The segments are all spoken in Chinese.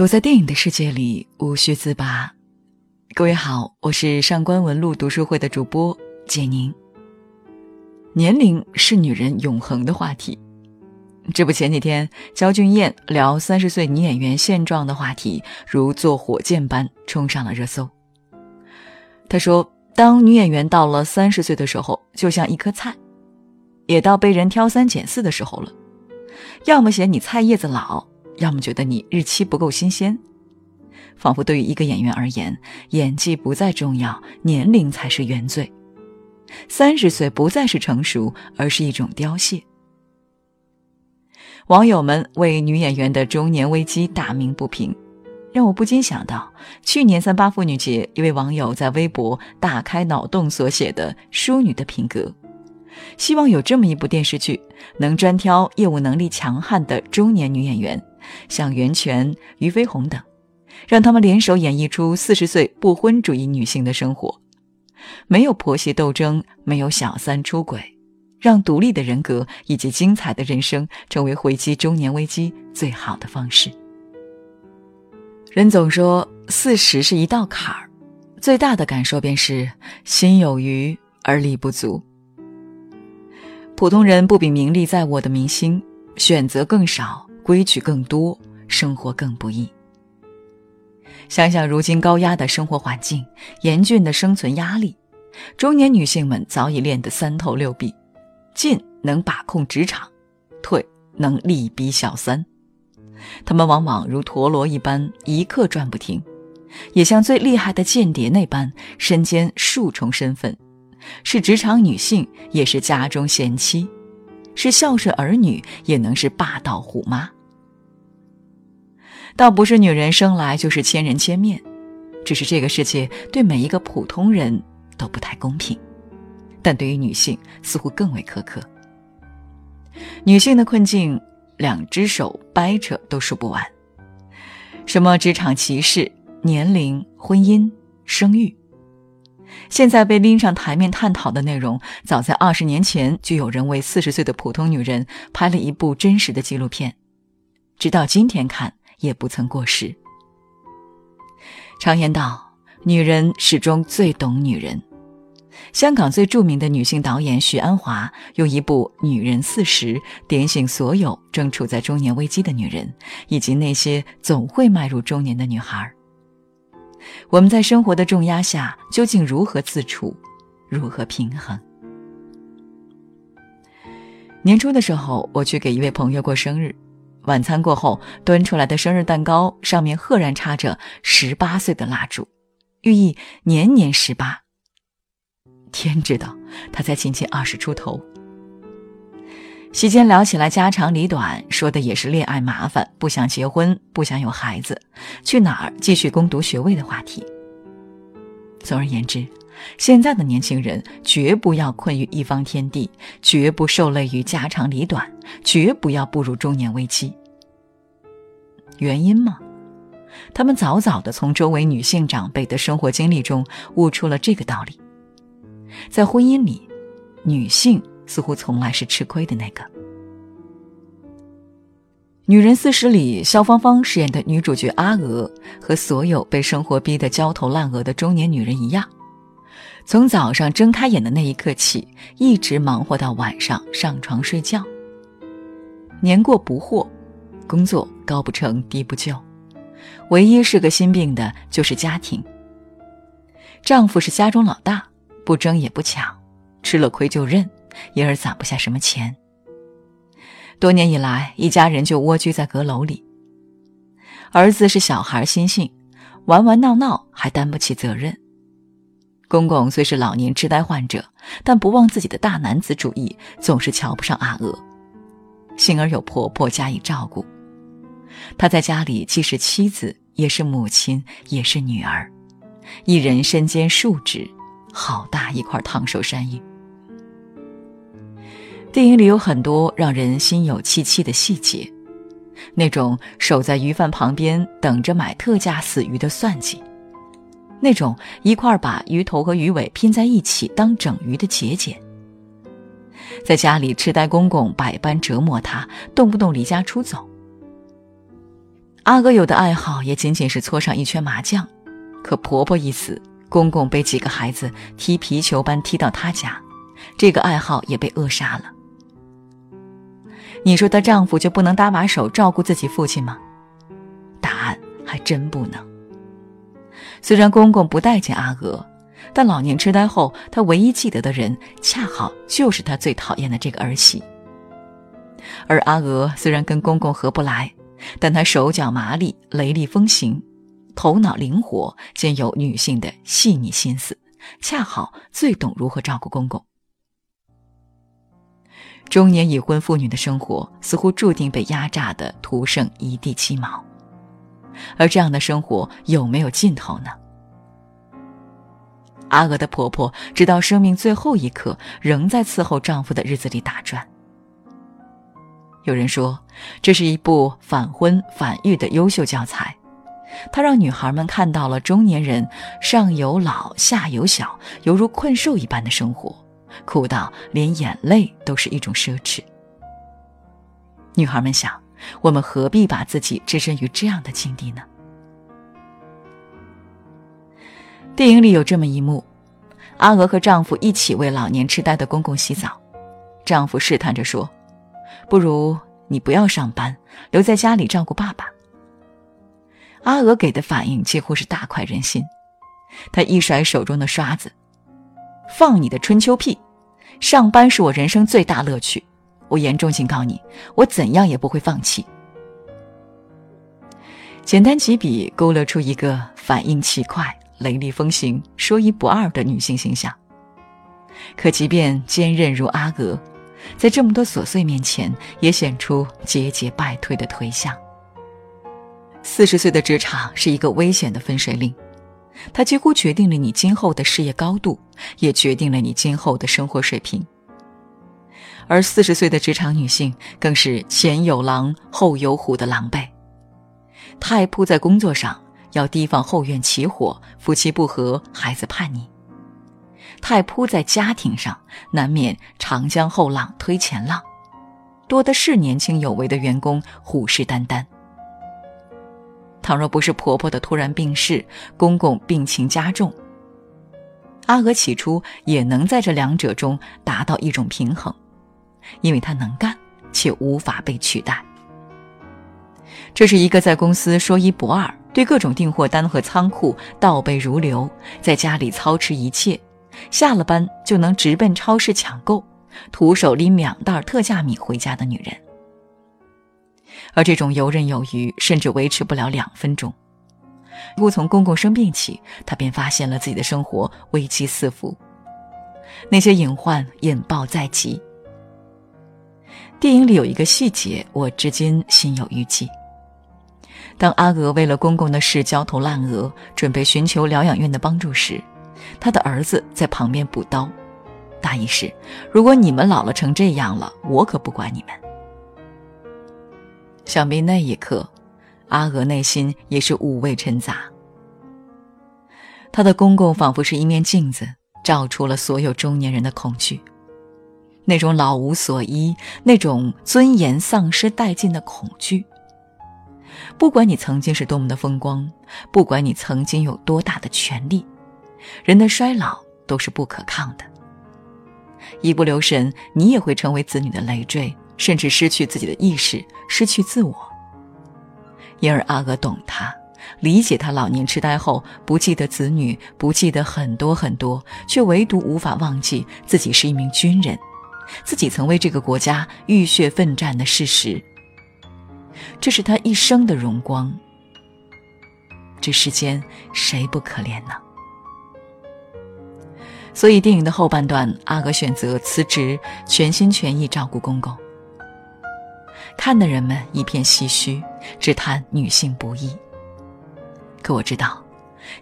躲在电影的世界里，无需自拔。各位好，我是上官文露读书会的主播简宁。年龄是女人永恒的话题。这不，前几天焦俊艳聊三十岁女演员现状的话题，如坐火箭般冲上了热搜。他说：“当女演员到了三十岁的时候，就像一颗菜，也到被人挑三拣四的时候了。要么嫌你菜叶子老。”要么觉得你日期不够新鲜，仿佛对于一个演员而言，演技不再重要，年龄才是原罪。三十岁不再是成熟，而是一种凋谢。网友们为女演员的中年危机大鸣不平，让我不禁想到去年三八妇女节，一位网友在微博大开脑洞所写的“淑女的品格”。希望有这么一部电视剧，能专挑业务能力强悍的中年女演员。像袁泉、俞飞鸿等，让他们联手演绎出四十岁不婚主义女性的生活，没有婆媳斗争，没有小三出轨，让独立的人格以及精彩的人生成为回击中年危机最好的方式。人总说四十是一道坎儿，最大的感受便是心有余而力不足。普通人不比名利在我的明星，选择更少。规矩更多，生活更不易。想想如今高压的生活环境、严峻的生存压力，中年女性们早已练得三头六臂：进能把控职场，退能力逼小三。她们往往如陀螺一般，一刻转不停，也像最厉害的间谍那般，身兼数重身份：是职场女性，也是家中贤妻。是孝顺儿女，也能是霸道虎妈。倒不是女人生来就是千人千面，只是这个世界对每一个普通人都不太公平，但对于女性似乎更为苛刻。女性的困境，两只手掰扯都数不完。什么职场歧视、年龄、婚姻、生育。现在被拎上台面探讨的内容，早在二十年前就有人为四十岁的普通女人拍了一部真实的纪录片，直到今天看也不曾过时。常言道，女人始终最懂女人。香港最著名的女性导演许鞍华用一部《女人四十》点醒所有正处在中年危机的女人，以及那些总会迈入中年的女孩儿。我们在生活的重压下，究竟如何自处，如何平衡？年初的时候，我去给一位朋友过生日，晚餐过后端出来的生日蛋糕上面赫然插着十八岁的蜡烛，寓意年年十八。天知道，他才仅仅二十出头。席间聊起来家长里短，说的也是恋爱麻烦，不想结婚，不想有孩子，去哪儿继续攻读学位的话题。总而言之，现在的年轻人绝不要困于一方天地，绝不受累于家长里短，绝不要步入中年危机。原因吗？他们早早的从周围女性长辈的生活经历中悟出了这个道理：在婚姻里，女性。似乎从来是吃亏的那个。《女人四十》里，肖芳芳饰演的女主角阿娥，和所有被生活逼得焦头烂额的中年女人一样，从早上睁开眼的那一刻起，一直忙活到晚上上床睡觉。年过不惑，工作高不成低不就，唯一是个心病的就是家庭。丈夫是家中老大，不争也不抢，吃了亏就认。因而攒不下什么钱。多年以来，一家人就蜗居在阁楼里。儿子是小孩心性，玩玩闹闹还担不起责任。公公虽是老年痴呆患者，但不忘自己的大男子主义，总是瞧不上阿娥。幸而有婆婆加以照顾，她在家里既是妻子，也是母亲，也是女儿，一人身兼数职，好大一块烫手山芋。电影里有很多让人心有戚戚的细节，那种守在鱼贩旁边等着买特价死鱼的算计，那种一块把鱼头和鱼尾拼在一起当整鱼的节俭，在家里痴呆公公百般折磨他，动不动离家出走。阿哥有的爱好也仅仅是搓上一圈麻将，可婆婆一死，公公被几个孩子踢皮球般踢到她家，这个爱好也被扼杀了。你说她丈夫就不能搭把手照顾自己父亲吗？答案还真不能。虽然公公不待见阿娥，但老年痴呆后，他唯一记得的人恰好就是他最讨厌的这个儿媳。而阿娥虽然跟公公合不来，但她手脚麻利、雷厉风行，头脑灵活，兼有女性的细腻心思，恰好最懂如何照顾公公。中年已婚妇女的生活似乎注定被压榨的徒剩一地鸡毛，而这样的生活有没有尽头呢？阿娥的婆婆直到生命最后一刻，仍在伺候丈夫的日子里打转。有人说，这是一部反婚反育的优秀教材，它让女孩们看到了中年人上有老下有小，犹如困兽一般的生活，苦到连眼泪都是一种奢侈。女孩们想，我们何必把自己置身于这样的境地呢？电影里有这么一幕：阿娥和丈夫一起为老年痴呆的公公洗澡，丈夫试探着说。不如你不要上班，留在家里照顾爸爸。阿娥给的反应几乎是大快人心，她一甩手中的刷子：“放你的春秋屁！上班是我人生最大乐趣，我严重警告你，我怎样也不会放弃。”简单几笔勾勒出一个反应奇快、雷厉风行、说一不二的女性形象。可即便坚韧如阿娥。在这么多琐碎面前，也显出节节败退的颓相。四十岁的职场是一个危险的分水岭，它几乎决定了你今后的事业高度，也决定了你今后的生活水平。而四十岁的职场女性更是前有狼后有虎的狼狈，太扑在工作上，要提防后院起火、夫妻不和、孩子叛逆。太扑在家庭上，难免长江后浪推前浪，多的是年轻有为的员工虎视眈眈。倘若不是婆婆的突然病逝，公公病情加重，阿娥起初也能在这两者中达到一种平衡，因为她能干且无法被取代。这是一个在公司说一不二，对各种订货单和仓库倒背如流，在家里操持一切。下了班就能直奔超市抢购，徒手拎两袋特价米回家的女人，而这种游刃有余，甚至维持不了两分钟。故从公公生病起，她便发现了自己的生活危机四伏，那些隐患引爆在即。电影里有一个细节，我至今心有余悸。当阿娥为了公公的事焦头烂额，准备寻求疗养院的帮助时，他的儿子在旁边补刀，大意是：如果你们老了成这样了，我可不管你们。想必那一刻，阿娥内心也是五味陈杂。她的公公仿佛是一面镜子，照出了所有中年人的恐惧，那种老无所依、那种尊严丧失殆尽的恐惧。不管你曾经是多么的风光，不管你曾经有多大的权利。人的衰老都是不可抗的，一不留神，你也会成为子女的累赘，甚至失去自己的意识，失去自我。因而阿娥懂他，理解他老年痴呆后不记得子女，不记得很多很多，却唯独无法忘记自己是一名军人，自己曾为这个国家浴血奋战的事实。这是他一生的荣光。这世间谁不可怜呢？所以，电影的后半段，阿娥选择辞职，全心全意照顾公公。看的人们一片唏嘘，只叹女性不易。可我知道，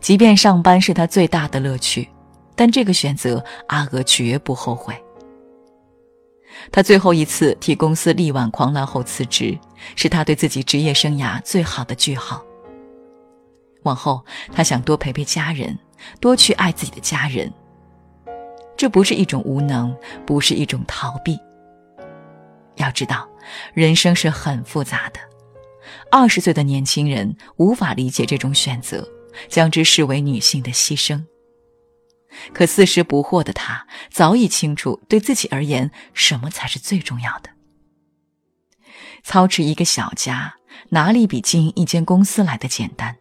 即便上班是她最大的乐趣，但这个选择，阿娥绝不后悔。她最后一次替公司力挽狂澜后辞职，是他对自己职业生涯最好的句号。往后，他想多陪陪家人，多去爱自己的家人。这不是一种无能，不是一种逃避。要知道，人生是很复杂的，二十岁的年轻人无法理解这种选择，将之视为女性的牺牲。可四十不惑的他早已清楚，对自己而言，什么才是最重要的。操持一个小家，哪里比经营一间公司来的简单？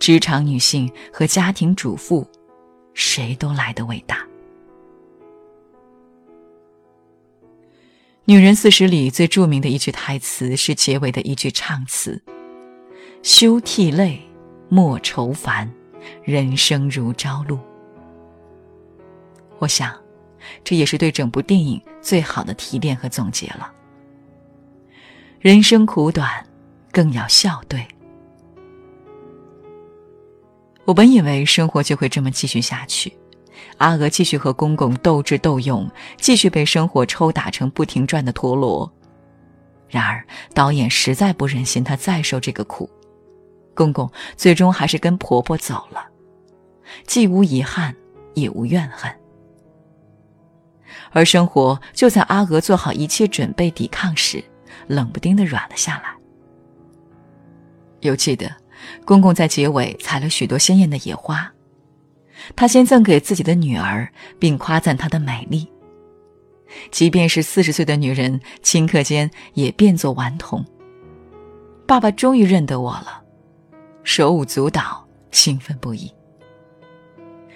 职场女性和家庭主妇，谁都来得伟大。《女人四十》里最著名的一句台词是结尾的一句唱词：“休涕泪，莫愁烦。”人生如朝露，我想，这也是对整部电影最好的提炼和总结了。人生苦短，更要笑对。我本以为生活就会这么继续下去，阿娥继续和公公斗智斗勇，继续被生活抽打成不停转的陀螺。然而，导演实在不忍心她再受这个苦。公公最终还是跟婆婆走了，既无遗憾，也无怨恨。而生活就在阿娥做好一切准备抵抗时，冷不丁的软了下来。犹记得，公公在结尾采了许多鲜艳的野花，他先赠给自己的女儿，并夸赞她的美丽。即便是四十岁的女人，顷刻间也变作顽童。爸爸终于认得我了。手舞足蹈，兴奋不已。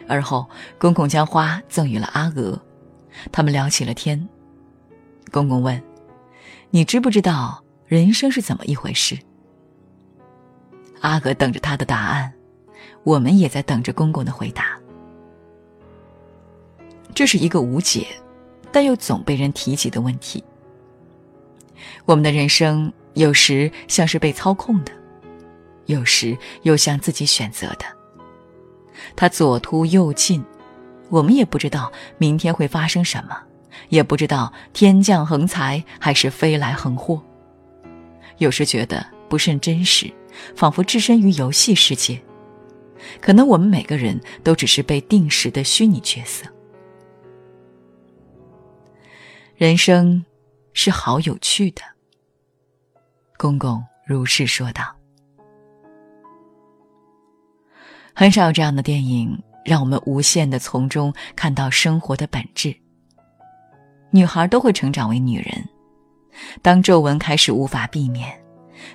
而后，公公将花赠予了阿娥，他们聊起了天。公公问：“你知不知道人生是怎么一回事？”阿娥等着他的答案，我们也在等着公公的回答。这是一个无解，但又总被人提及的问题。我们的人生有时像是被操控的。有时又像自己选择的，他左突右进，我们也不知道明天会发生什么，也不知道天降横财还是飞来横祸。有时觉得不甚真实，仿佛置身于游戏世界。可能我们每个人都只是被定时的虚拟角色。人生是好有趣的，公公如是说道。很少有这样的电影，让我们无限的从中看到生活的本质。女孩都会成长为女人，当皱纹开始无法避免，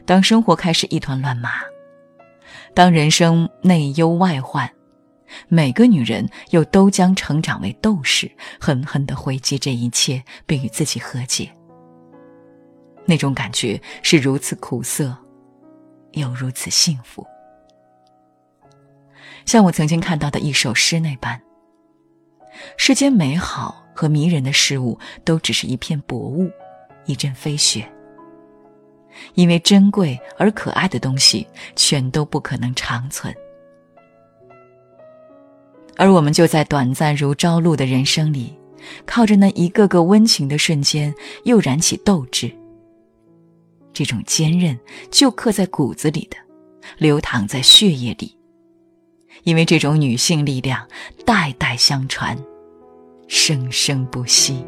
当生活开始一团乱麻，当人生内忧外患，每个女人又都将成长为斗士，狠狠的回击这一切，并与自己和解。那种感觉是如此苦涩，又如此幸福。像我曾经看到的一首诗那般，世间美好和迷人的事物都只是一片薄雾，一阵飞雪。因为珍贵而可爱的东西，全都不可能长存。而我们就在短暂如朝露的人生里，靠着那一个个温情的瞬间，又燃起斗志。这种坚韧，就刻在骨子里的，流淌在血液里。因为这种女性力量代代相传，生生不息。